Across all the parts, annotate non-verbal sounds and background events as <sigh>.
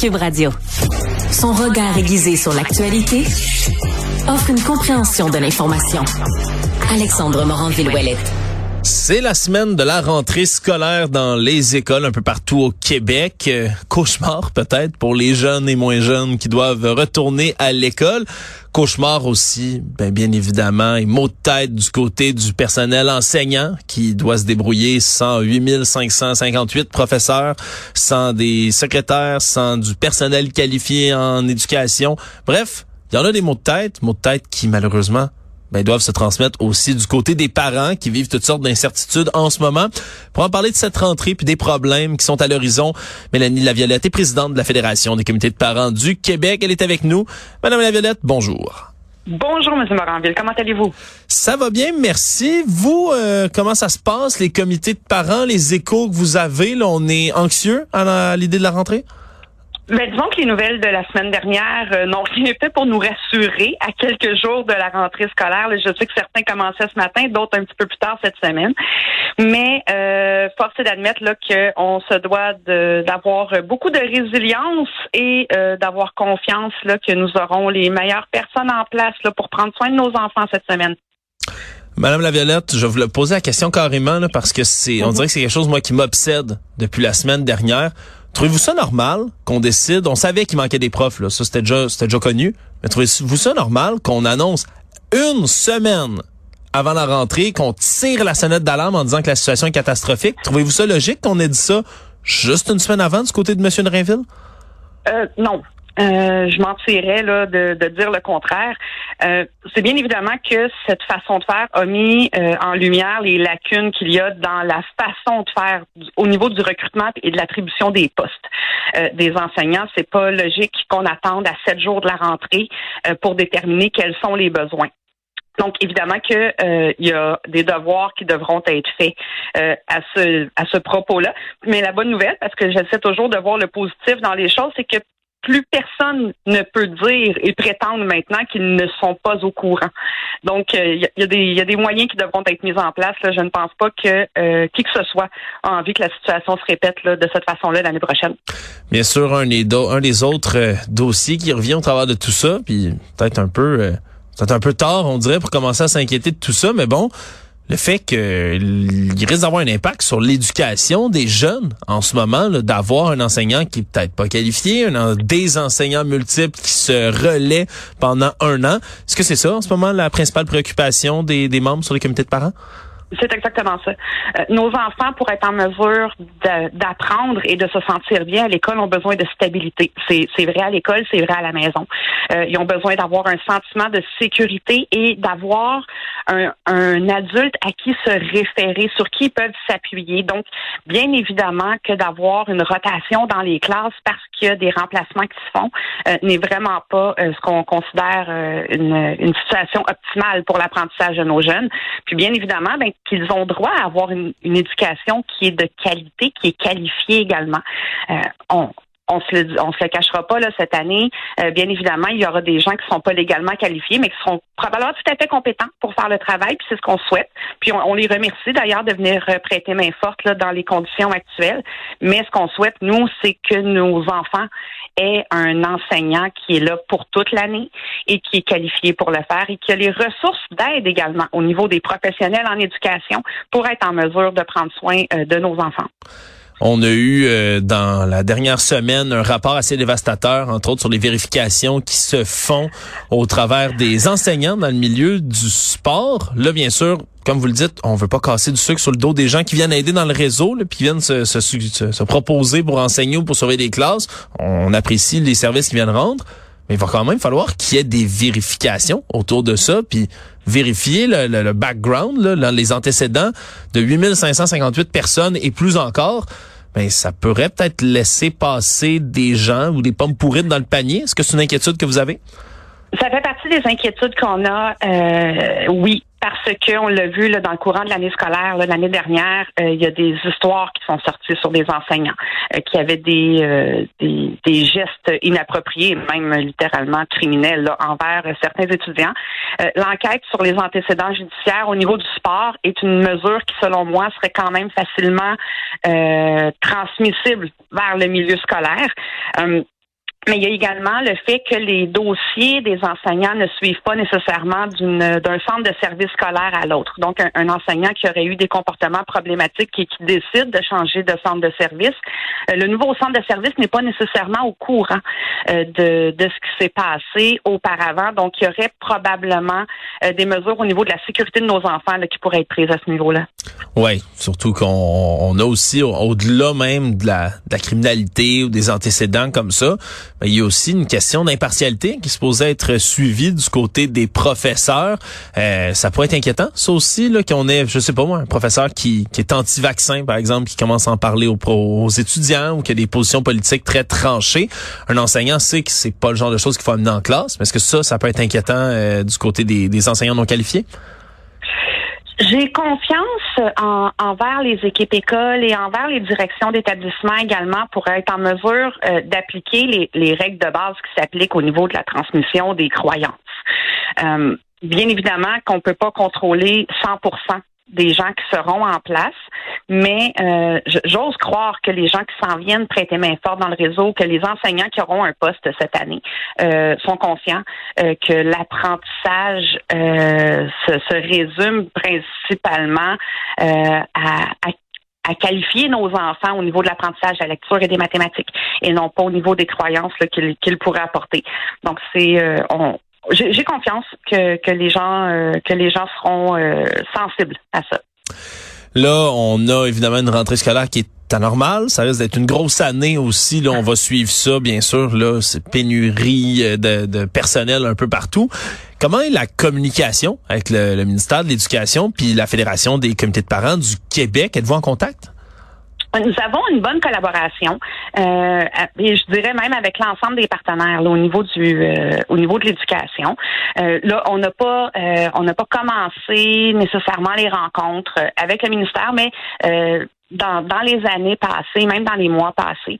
Cube Radio. Son regard aiguisé sur l'actualité offre une compréhension de l'information. Alexandre Morand-Villouellette. C'est la semaine de la rentrée scolaire dans les écoles un peu partout au Québec. Euh, cauchemar peut-être pour les jeunes et moins jeunes qui doivent retourner à l'école. Cauchemar aussi, ben, bien évidemment, et mot de tête du côté du personnel enseignant qui doit se débrouiller sans 8558 professeurs, sans des secrétaires, sans du personnel qualifié en éducation. Bref, il y en a des mots de tête, mots de tête qui malheureusement ben, doivent se transmettre aussi du côté des parents qui vivent toutes sortes d'incertitudes en ce moment. Pour en parler de cette rentrée puis des problèmes qui sont à l'horizon, Mélanie Laviolette est présidente de la Fédération des comités de parents du Québec. Elle est avec nous. Madame Laviolette, bonjour. Bonjour, M. Moranville. Comment allez-vous? Ça va bien, merci. Vous, euh, comment ça se passe, les comités de parents, les échos que vous avez? Là, on est anxieux à l'idée de la rentrée? Mais disons que les nouvelles de la semaine dernière euh, n'ont rien fait pour nous rassurer à quelques jours de la rentrée scolaire. je sais que certains commençaient ce matin, d'autres un petit peu plus tard cette semaine. Mais euh, force est d'admettre là qu'on se doit d'avoir beaucoup de résilience et euh, d'avoir confiance là que nous aurons les meilleures personnes en place là, pour prendre soin de nos enfants cette semaine. Madame Laviolette, je vais vous poser la question carrément là, parce que c'est, on mhm. dirait que c'est quelque chose moi qui m'obsède depuis la semaine dernière. Trouvez-vous ça normal qu'on décide, on savait qu'il manquait des profs, là, ça c'était déjà, c'était déjà connu, mais trouvez-vous ça normal qu'on annonce une semaine avant la rentrée, qu'on tire la sonnette d'alarme en disant que la situation est catastrophique? Trouvez-vous ça logique qu'on ait dit ça juste une semaine avant du côté de M. Drainville? Euh, non. Euh, je mentirais là, de, de, dire le contraire. Euh, c'est bien évidemment que cette façon de faire a mis euh, en lumière les lacunes qu'il y a dans la façon de faire au niveau du recrutement et de l'attribution des postes des enseignants. C'est pas logique qu'on attende à sept jours de la rentrée pour déterminer quels sont les besoins. Donc, évidemment qu'il il y a des devoirs qui devront être faits à ce à ce propos-là. Mais la bonne nouvelle, parce que j'essaie toujours de voir le positif dans les choses, c'est que plus personne ne peut dire et prétendre maintenant qu'ils ne sont pas au courant. Donc, il euh, y, a, des moyens qui devront être mis en place. Je ne pense pas que euh, qui que ce soit a envie que la situation se répète de cette façon-là l'année prochaine. Bien sûr, un des, un des autres euh, dossiers qui revient au travers de tout ça, puis peut-être un peu, peut-être un peu tard, on dirait, pour commencer à s'inquiéter de tout ça, mais bon le fait qu'il risque d'avoir un impact sur l'éducation des jeunes en ce moment, d'avoir un enseignant qui est peut-être pas qualifié, un, des enseignants multiples qui se relaient pendant un an. Est-ce que c'est ça en ce moment la principale préoccupation des, des membres sur les comités de parents? C'est exactement ça. Euh, nos enfants, pour être en mesure d'apprendre et de se sentir bien à l'école, ont besoin de stabilité. C'est vrai à l'école, c'est vrai à la maison. Euh, ils ont besoin d'avoir un sentiment de sécurité et d'avoir un, un, adulte à qui se référer, sur qui ils peuvent s'appuyer. Donc, bien évidemment que d'avoir une rotation dans les classes parce qu'il y a des remplacements qui se font euh, n'est vraiment pas ce qu'on considère une, une situation optimale pour l'apprentissage de nos jeunes. Puis bien évidemment, ben, qu'ils ont droit à avoir une, éducation qui est de qualité, qui est qualifiée également. Euh, on se le, se le cachera pas là cette année. Euh, bien évidemment, il y aura des gens qui sont pas légalement qualifiés, mais qui seront probablement tout à fait compétents pour faire le travail. Puis c'est ce qu'on souhaite. Puis on, les remercie d'ailleurs de venir euh, prêter main forte là dans les conditions actuelles. Mais ce qu'on souhaite nous, c'est que nos enfants aient un enseignant qui est là pour toute l'année et qui est qualifié pour le faire et qui a les ressources d'aide également au niveau des professionnels en éducation pour être en mesure de prendre soin euh, de nos enfants. On a eu euh, dans la dernière semaine un rapport assez dévastateur, entre autres sur les vérifications qui se font au travers des enseignants dans le milieu du sport. Là, bien sûr, comme vous le dites, on veut pas casser du sucre sur le dos des gens qui viennent aider dans le réseau, puis qui viennent se, se, se, proposer pour enseigner ou pour surveiller des classes. On apprécie les services qu'ils viennent rendre. Mais il va quand même falloir qu'il y ait des vérifications autour de ça, puis vérifier le, le, background, là, les antécédents de 8558 personnes et plus encore ben ça pourrait peut-être laisser passer des gens ou des pommes pourrites dans le panier. Est-ce que c'est une inquiétude que vous avez? Ça fait partie des inquiétudes qu'on a, euh, oui, parce que on l'a vu là, dans le courant de l'année scolaire, l'année dernière, euh, il y a des histoires qui sont sorties sur des enseignants euh, qui avaient des, des, des, gestes inappropriés, même littéralement criminels envers certains étudiants. L'enquête sur les antécédents judiciaires au niveau du sport est une mesure qui, selon moi, serait quand même facilement transmissible vers le milieu scolaire mais il y a également le fait que les dossiers des enseignants ne suivent pas nécessairement d'un centre de service scolaire à l'autre. Donc, un, enseignant qui aurait eu des comportements problématiques et qui décide de changer de centre de service, euh, le nouveau centre de service n'est pas nécessairement au courant euh, de, de, ce qui s'est passé auparavant. Donc, il y aurait probablement euh, des mesures au niveau de la sécurité de nos enfants là, qui pourraient être prises à ce niveau-là. Oui, surtout qu'on on a aussi, au-delà même de la, de la criminalité ou des antécédents comme ça, il y a aussi une question d'impartialité qui se posait être suivie du côté des professeurs. Euh, ça pourrait être inquiétant, ça aussi, là, qu'on ait, je sais pas moi, un professeur qui, qui est anti-vaccin, par exemple, qui commence à en parler aux, étudiants ou qui a des positions politiques très tranchées. Un enseignant sait que c'est pas le genre de choses qu'il faut amener en classe, mais est-ce que ça, ça peut être inquiétant euh, du côté des enseignants non qualifiés? J'ai confiance en, envers les équipes écoles et envers les directions d'établissement également pour être en mesure euh, d'appliquer les, les, règles de base qui s'appliquent au niveau de la transmission des croyances. Euh, bien évidemment qu'on peut pas contrôler 100 des gens qui seront en place, mais euh, j'ose croire que les gens qui s'en viennent prêter main forte dans le réseau, que les enseignants qui auront un poste cette année euh, sont conscients euh, que l'apprentissage se, résume principalement à, qualifier nos enfants au niveau de l'apprentissage de la lecture et des mathématiques et non pas au niveau des croyances qu'ils pourraient apporter. Donc c'est j'ai confiance que, que les gens euh, que les gens seront euh, sensibles à ça. Là, on a évidemment une rentrée scolaire qui est anormale. Ça risque d'être une grosse année aussi. Là, on va suivre ça, bien sûr. Là, c'est pénurie euh, de, de, personnel un peu partout. Comment est la communication avec le, le ministère de l'Éducation puis la Fédération des comités de parents du Québec? Êtes-vous en contact? Nous avons une bonne collaboration, euh, et je dirais même avec l'ensemble des partenaires au niveau du, euh, au niveau de l'éducation. Euh, là, on n'a pas, euh, on n'a pas commencé nécessairement les rencontres avec le ministère, mais dans, dans les années passées, même dans les mois passés,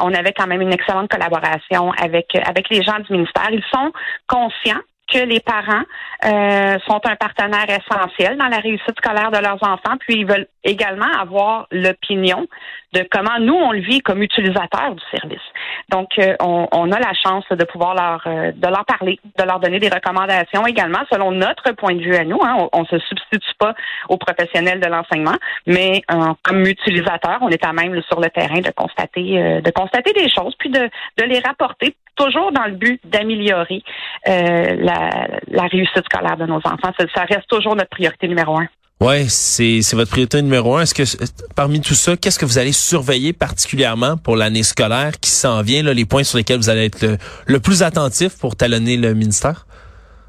on avait quand même une excellente collaboration avec avec les gens du ministère. Ils sont conscients que les parents euh, sont un partenaire essentiel dans la réussite scolaire de leurs enfants, puis ils veulent également avoir l'opinion de comment nous on le vit comme utilisateurs du service. Donc euh, on, on, a la chance de pouvoir leur euh, de leur parler, de leur donner des recommandations également selon notre point de vue à nous. Hein. On, on se substitue pas aux professionnels de l'enseignement, mais comme utilisateur, on est à même sur le terrain de constater de constater des choses puis de, de les rapporter toujours dans le but d'améliorer euh, la, réussite scolaire de nos enfants. Ça, reste toujours notre priorité numéro un. Ouais, c'est c'est votre priorité numéro un. Est-ce que parmi tout ça, qu'est-ce que vous allez surveiller particulièrement pour l'année scolaire qui s'en vient, là, les points sur lesquels vous allez être le plus attentif pour talonner le ministère?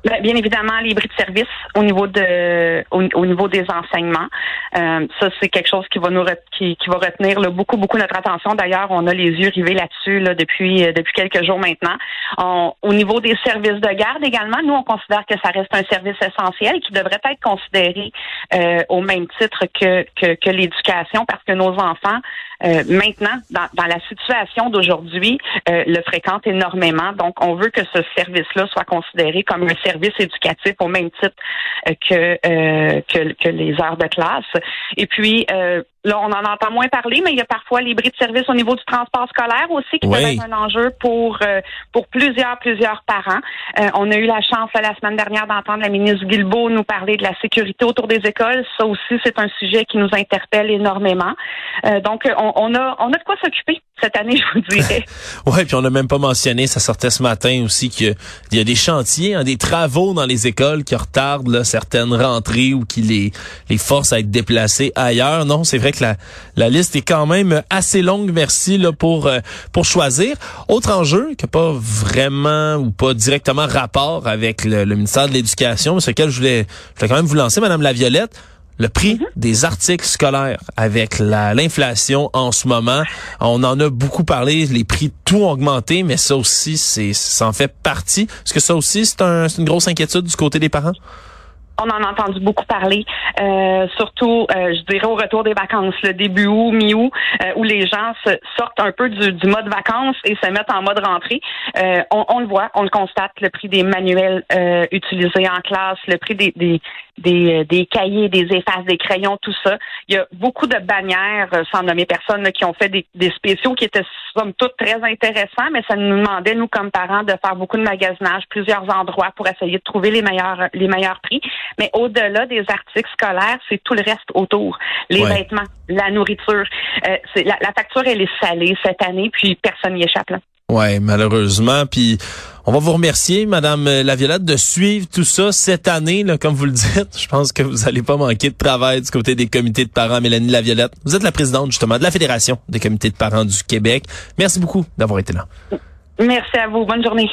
Ben, bien évidemment, les bris de service au niveau de au, niveau des enseignements. Euh, ça, c'est quelque chose qui va nous qui, va retenir là, beaucoup beaucoup notre attention. D'ailleurs, on a les yeux rivés là-dessus là, depuis euh, depuis quelques jours maintenant. au niveau des services de garde également, nous on considère que ça reste un service essentiel qui devrait être considéré euh, au même titre que que, que l'éducation parce que nos enfants euh, maintenant, dans, dans, la situation d'aujourd'hui, euh, le fréquente énormément. Donc, on veut que ce service-là soit considéré comme un service éducatif au même titre euh, que, que, que, les heures de classe. Et puis, Là, on en entend moins parler, mais il y a parfois les bris de service au niveau du transport scolaire aussi qui peut être un enjeu pour euh, pour plusieurs plusieurs parents. Euh, on a eu la chance la semaine dernière d'entendre la ministre Guilbeault nous parler de la sécurité autour des écoles. Ça aussi, c'est un sujet qui nous interpelle énormément. Euh, donc, on, on, a on a de quoi s'occuper cette année, <laughs> je vous dirais. <laughs> ouais, puis on n'a même pas mentionné, ça sortait ce matin aussi qu'il y a des chantiers, hein, des travaux dans les écoles qui retardent là, certaines rentrées ou qui les les forcent à être déplacés ailleurs. Non, c'est vrai que la, la liste est quand même assez longue, merci, là, pour, euh, pour choisir. Autre enjeu qui n'a pas vraiment ou pas directement rapport avec le, ministère de l'Éducation, mais sur lequel je voulais, je voulais quand même vous lancer, Madame Laviolette le prix mm-hmm. des articles scolaires avec l'inflation en ce moment. On en a beaucoup parlé, les prix tout ont augmenté, mais ça aussi, c'est ça en fait partie. Est-ce que ça aussi, c'est un, une grosse inquiétude du côté des parents? On en a entendu beaucoup parler, euh, surtout, euh, je dirais, au retour des vacances, le début août, mi-août, euh, où les gens se sortent un peu du, du, mode vacances et se mettent en mode rentrée. On, on, le voit, on le constate, le prix des manuels utilisés en classe, le prix des, des, des, des, cahiers, des effaces, des crayons, tout ça. Il y a beaucoup de bannières, sans nommer personne, qui ont fait des, des spéciaux qui étaient, somme toute, très intéressants, mais ça nous demandait, nous, comme parents, de faire beaucoup de magasinage, plusieurs endroits pour essayer de trouver les meilleurs, les meilleurs prix. Mais au-delà des articles scolaires, c'est tout le reste autour. Les vêtements, la nourriture. Euh, la, la, facture, elle est salée cette année, puis personne n'y échappe. Là. Ouais, malheureusement. Puis on va vous remercier, Madame Laviolette, de suivre tout ça cette année, là, comme vous le dites. Je pense que vous n'allez pas manquer de travail du côté des comités de parents. Mélanie Laviolette, vous êtes la présidente justement de la Fédération des comités de parents du Québec. Merci beaucoup d'avoir été là. Merci à vous. Bonne journée.